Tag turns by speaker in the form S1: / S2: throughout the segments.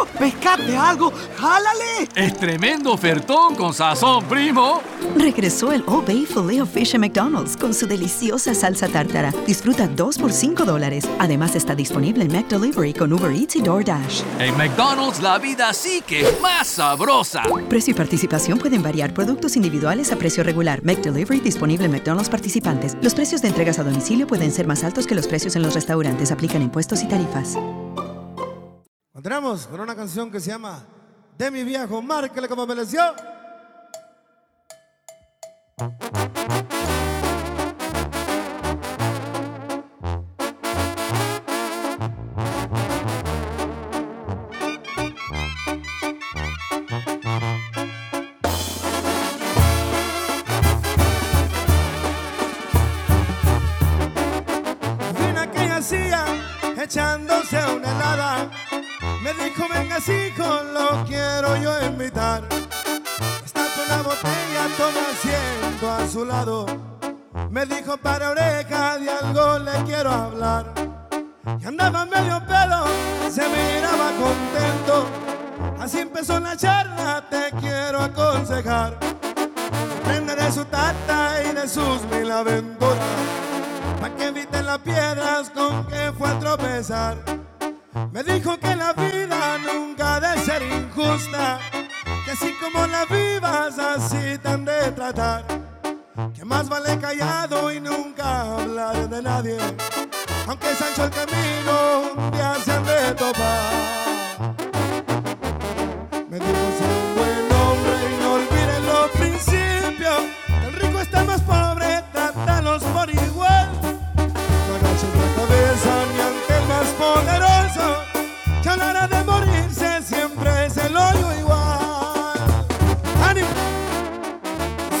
S1: ¡Oh, pescate algo! ¡Jálale!
S2: Es tremendo ofertón con sazón, primo.
S3: Regresó el Old Bay Filet of Fish en McDonald's con su deliciosa salsa tártara. Disfruta dos por 5 dólares. Además está disponible en McDelivery con Uber Eats y DoorDash.
S2: En McDonald's la vida sí que es más sabrosa.
S3: Precio y participación pueden variar. Productos individuales a precio regular. McDelivery disponible en McDonald's participantes. Los precios de entregas a domicilio pueden ser más altos que los precios en los restaurantes. Aplican impuestos y tarifas.
S4: Continuamos con una canción que se llama De mi viejo, márquele como me leció. Vino que hacía echándose. Me dijo, venga, hijo, lo quiero yo invitar. Con la botella, toma asiento a su lado. Me dijo, para oreja, de algo le quiero hablar. Y andaba medio pelo, se miraba contento. Así empezó la charla, te quiero aconsejar. Aprende de su tata y de sus mil aventuras. Pa' que eviten las piedras con que fue a tropezar. Me dijo que así como la vivas, así te han de tratar. Que más vale callado y nunca hablar de nadie, aunque Sancho el camino un día se de topar.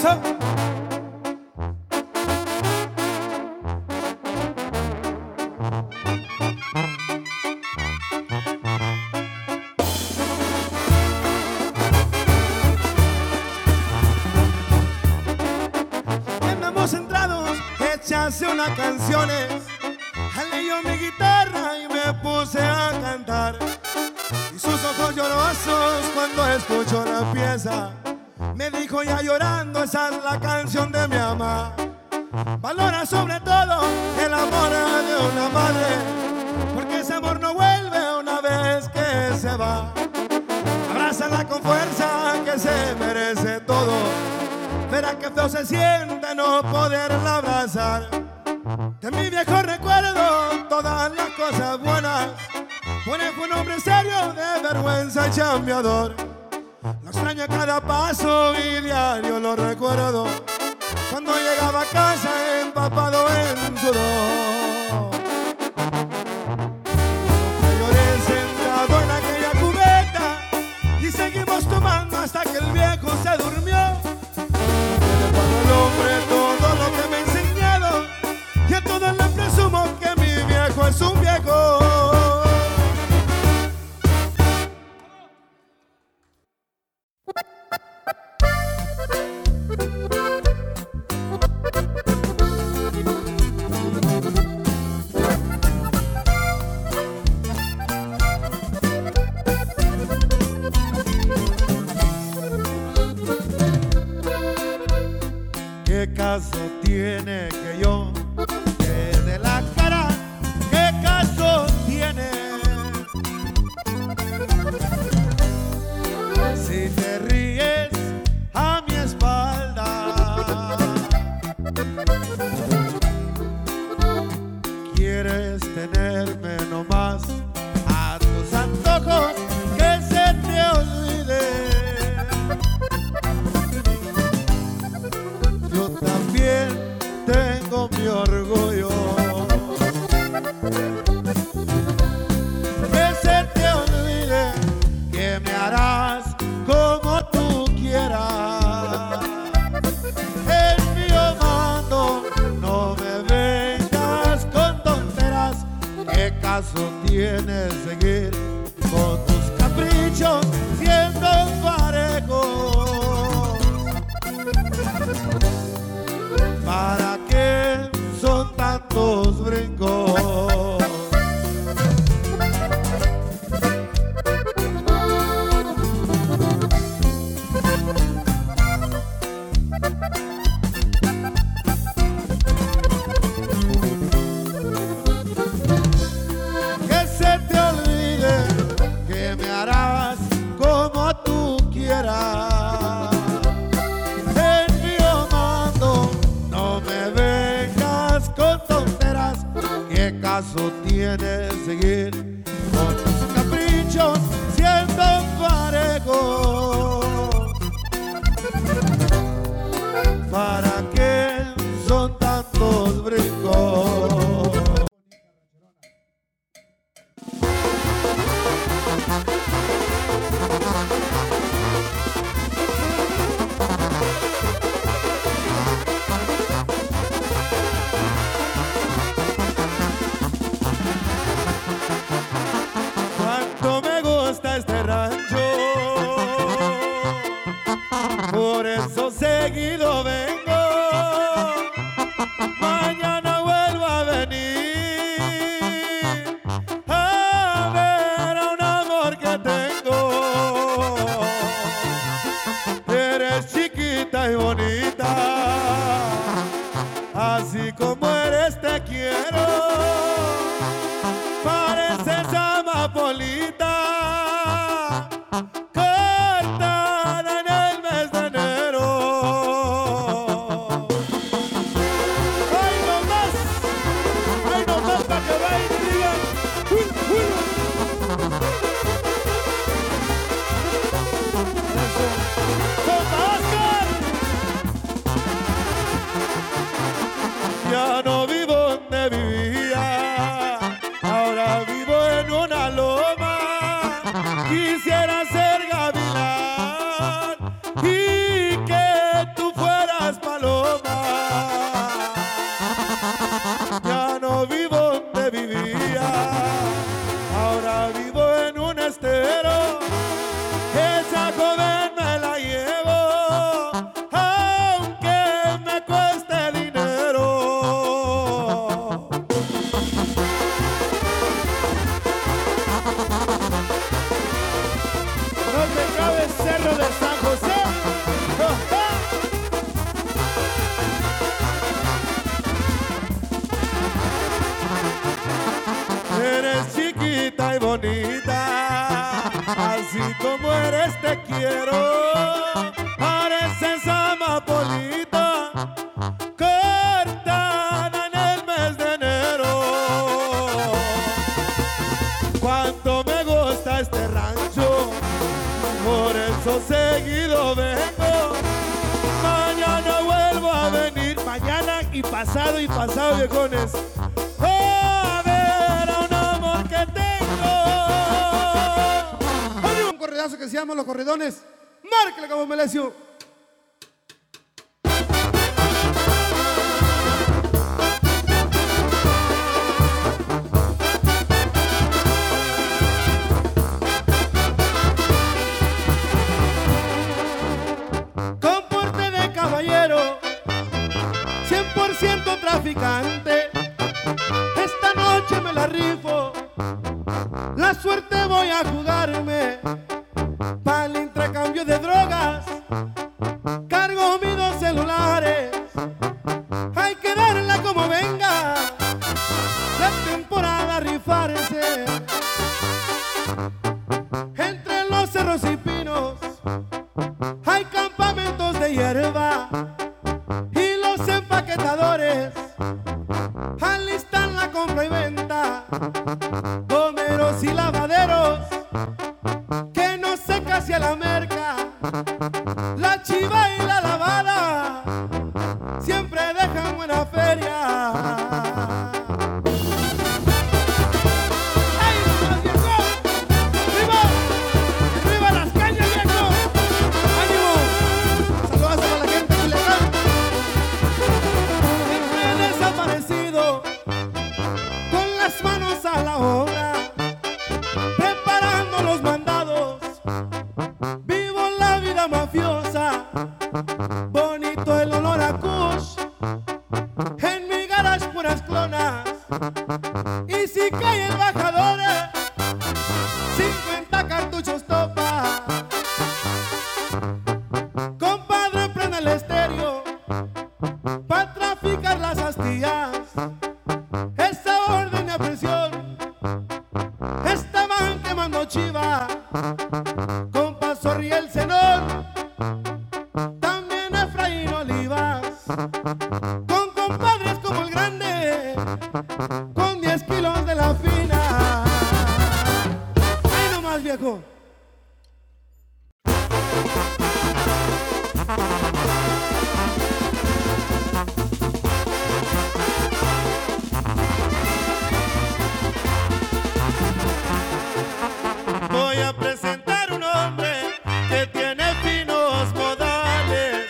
S4: So- Andamos centrados, echase unas canciones. Jalé yo mi guitarra y me puse a cantar. Y sus ojos llorosos cuando escuchó la pieza. Me dijo ya llorando, esa es la canción de mi mamá. Valora sobre todo el amor de una madre. Porque ese amor no vuelve una vez que se va. Abrázala con fuerza que se merece todo. Verá que feo se siente no poderla abrazar. De mi viejo recuerdo todas las cosas buenas. Pone fue un hombre serio de vergüenza y chambeador. Lo extraño cada paso y diario lo recuerdo. Cuando llegaba a casa empapado en sudor. Caso tiene que yo dé la cara? ¿Qué caso tiene? Si te ríes a mi espalda, quieres tenerme caso tiene seguir tonteras, ¿qué caso tiene seguir sabes, Cerro de San José. Eres chiquita y bonita, así como eres te quiero. Eres pasado y pasado, viejones. Oh, a ver a un amor que tengo.
S1: Hay un corredazo que se llama Los Corredones. Márquele, Cabo Melesio.
S4: Esta noche me la rifo, la suerte voy a jugar. no hombre, cuarenta cartuchos topa. Compadre, prenda el estéreo para traficar las astillas. Esta orden de presión estaban quemando chiva. Compa, sorry, el senor. También Efraín Olivas. Con compadres como el grande, con 10 kilos de la fina. Voy a presentar un hombre que tiene finos modales.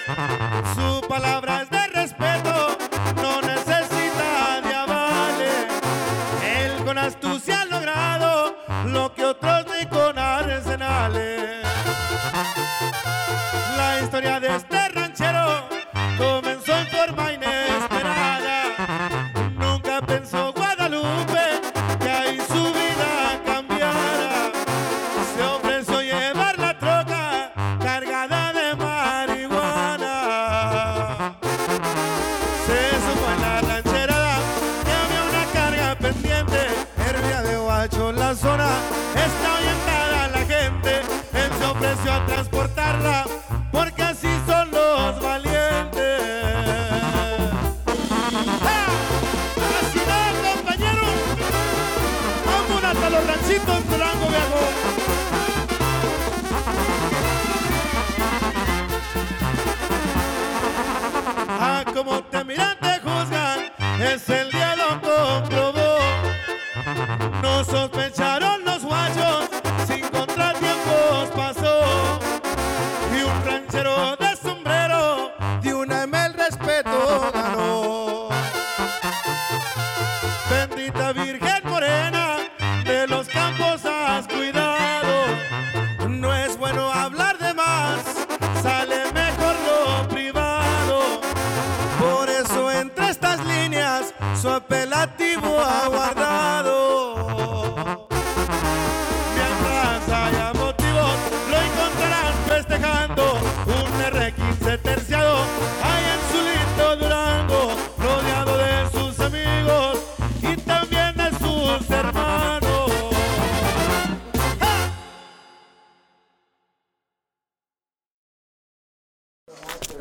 S4: Ci